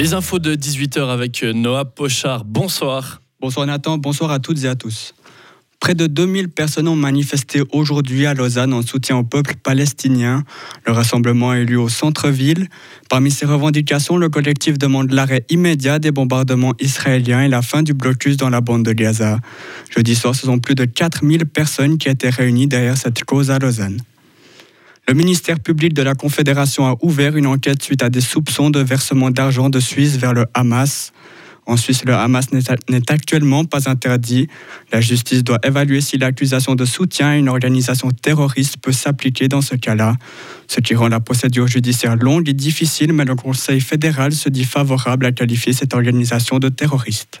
Les infos de 18h avec Noah Pochard. Bonsoir. Bonsoir Nathan, bonsoir à toutes et à tous. Près de 2000 personnes ont manifesté aujourd'hui à Lausanne en soutien au peuple palestinien. Le rassemblement eu lieu au centre-ville. Parmi ces revendications, le collectif demande l'arrêt immédiat des bombardements israéliens et la fin du blocus dans la bande de Gaza. Jeudi soir, ce sont plus de 4000 personnes qui étaient réunies derrière cette cause à Lausanne. Le ministère public de la Confédération a ouvert une enquête suite à des soupçons de versement d'argent de Suisse vers le Hamas. En Suisse, le Hamas n'est actuellement pas interdit. La justice doit évaluer si l'accusation de soutien à une organisation terroriste peut s'appliquer dans ce cas-là. Ce qui rend la procédure judiciaire longue et difficile, mais le Conseil fédéral se dit favorable à qualifier cette organisation de terroriste.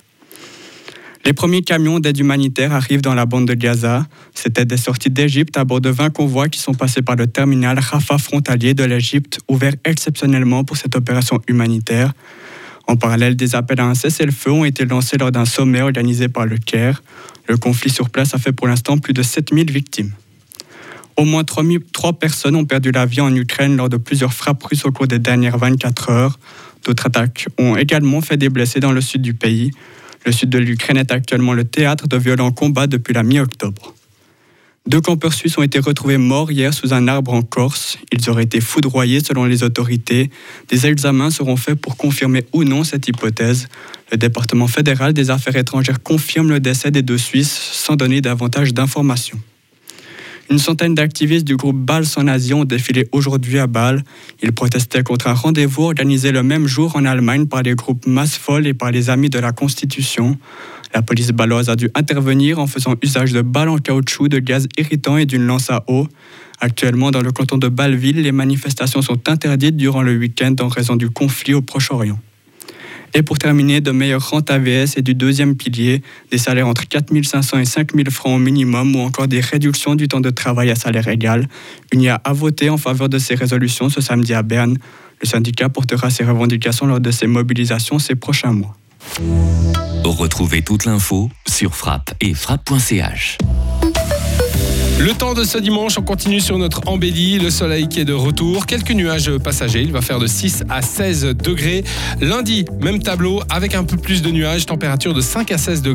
Les premiers camions d'aide humanitaire arrivent dans la bande de Gaza. C'était des sorties d'Égypte à bord de 20 convois qui sont passés par le terminal Rafah frontalier de l'Égypte, ouvert exceptionnellement pour cette opération humanitaire. En parallèle, des appels à un cessez-le-feu ont été lancés lors d'un sommet organisé par le Caire. Le conflit sur place a fait pour l'instant plus de 7000 victimes. Au moins 3 personnes ont perdu la vie en Ukraine lors de plusieurs frappes russes au cours des dernières 24 heures. D'autres attaques ont également fait des blessés dans le sud du pays. Le sud de l'Ukraine est actuellement le théâtre de violents combats depuis la mi-octobre. Deux campeurs suisses ont été retrouvés morts hier sous un arbre en Corse. Ils auraient été foudroyés selon les autorités. Des examens seront faits pour confirmer ou non cette hypothèse. Le département fédéral des affaires étrangères confirme le décès des deux Suisses sans donner davantage d'informations. Une centaine d'activistes du groupe Bâle sans Asie ont défilé aujourd'hui à Bâle. Ils protestaient contre un rendez-vous organisé le même jour en Allemagne par les groupes Massvoll et par les Amis de la Constitution. La police baloise a dû intervenir en faisant usage de balles en caoutchouc, de gaz irritant et d'une lance à eau. Actuellement, dans le canton de Bâle-Ville, les manifestations sont interdites durant le week-end en raison du conflit au Proche-Orient. Et pour terminer, de meilleures rentes AVS et du deuxième pilier, des salaires entre 4 500 et 5 000 francs au minimum ou encore des réductions du temps de travail à salaire égal. Il y a à voter en faveur de ces résolutions ce samedi à Berne. Le syndicat portera ses revendications lors de ses mobilisations ces prochains mois. Retrouvez toute l'info sur frappe et frappe.ch. Le temps de ce dimanche, on continue sur notre embellie, le soleil qui est de retour, quelques nuages passagers, il va faire de 6 à 16 degrés. Lundi, même tableau avec un peu plus de nuages, température de 5 à 16 degrés.